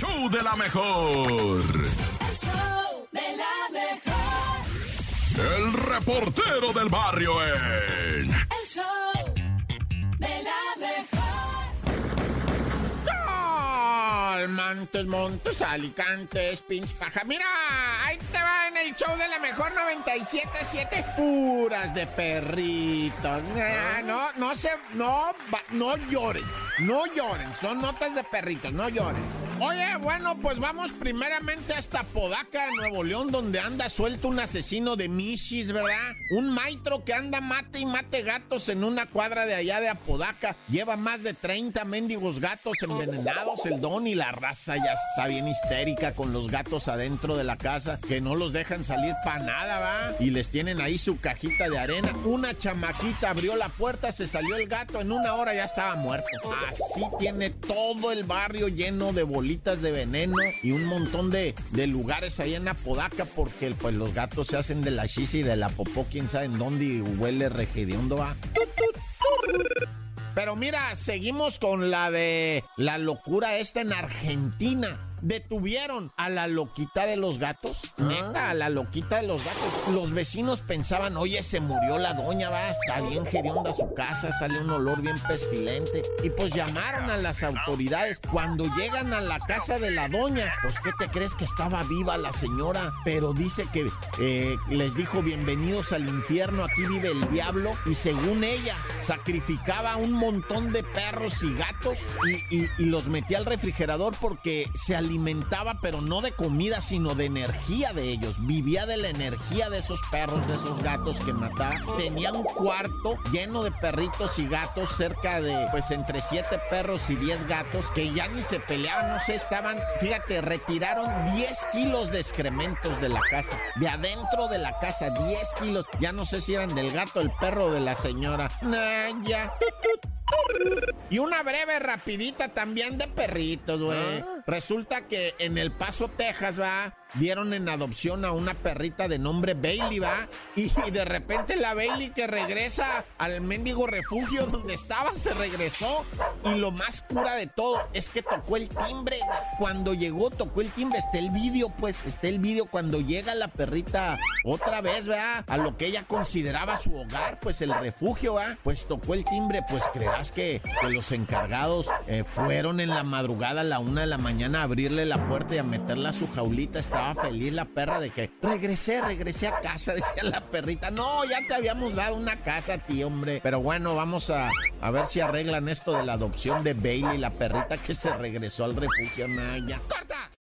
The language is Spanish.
show de la mejor. El show de la mejor. El reportero del barrio en. El show de la mejor. Montes, Montes, Alicantes, Pinch Paja. Mira, ahí te va en el show de la mejor 97.7 puras de perritos. Nah, no, no se, no, no lloren, no lloren. Son notas de perritos, no lloren. Oye, bueno, pues vamos primeramente hasta Podaca, Nuevo León, donde anda suelto un asesino de Michis, ¿verdad? Un maitro que anda mate y mate gatos en una cuadra de allá de Apodaca. Lleva más de 30 mendigos gatos envenenados. El don y la raza ya está bien histérica con los gatos adentro de la casa, que no los dejan salir para nada, ¿va? Y les tienen ahí su cajita de arena. Una chamaquita abrió la puerta, se salió el gato, en una hora ya estaba muerto. Así tiene todo el barrio lleno de bolitas de veneno y un montón de, de lugares ahí en Apodaca porque pues los gatos se hacen de la chis y de la popó, quién sabe en dónde y huele regediondo va. Pero mira, seguimos con la de la locura esta en Argentina. Detuvieron a la loquita de los gatos. Neta, a la loquita de los gatos. Los vecinos pensaban, oye, se murió la doña, va, está bien hedionda su casa, sale un olor bien pestilente. Y pues llamaron a las autoridades. Cuando llegan a la casa de la doña, pues ¿qué te crees que estaba viva la señora? Pero dice que eh, les dijo, bienvenidos al infierno, aquí vive el diablo. Y según ella, sacrificaba un montón de perros y gatos y, y- y los metía al refrigerador porque se alimentaba, pero no de comida, sino de energía de ellos. Vivía de la energía de esos perros, de esos gatos que mataba. Tenía un cuarto lleno de perritos y gatos, cerca de, pues, entre siete perros y 10 gatos, que ya ni se peleaban, no sé, estaban, fíjate, retiraron 10 kilos de excrementos de la casa, de adentro de la casa, 10 kilos. Ya no sé si eran del gato, el perro de la señora. Nah, ya. Y una breve rapidita también de perritos, güey. Resulta que en El Paso, Texas, va, dieron en adopción a una perrita de nombre Bailey, va. Y, de repente la Bailey que regresa al mendigo refugio donde estaba, se regresó. Y lo más cura de todo es que tocó el timbre. Cuando llegó, tocó el timbre. Está el vídeo, pues, está el vídeo cuando llega la perrita otra vez, va, a lo que ella consideraba su hogar, pues el refugio, va. Pues tocó el timbre, pues creerás que, los encargados eh, fueron en la madrugada a la una de la mañana a abrirle la puerta y a meterla a su jaulita. Estaba feliz la perra de que regresé, regresé a casa, decía la perrita. No, ya te habíamos dado una casa a ti, hombre. Pero bueno, vamos a, a ver si arreglan esto de la adopción de Bailey, la perrita que se regresó al refugio, Naya.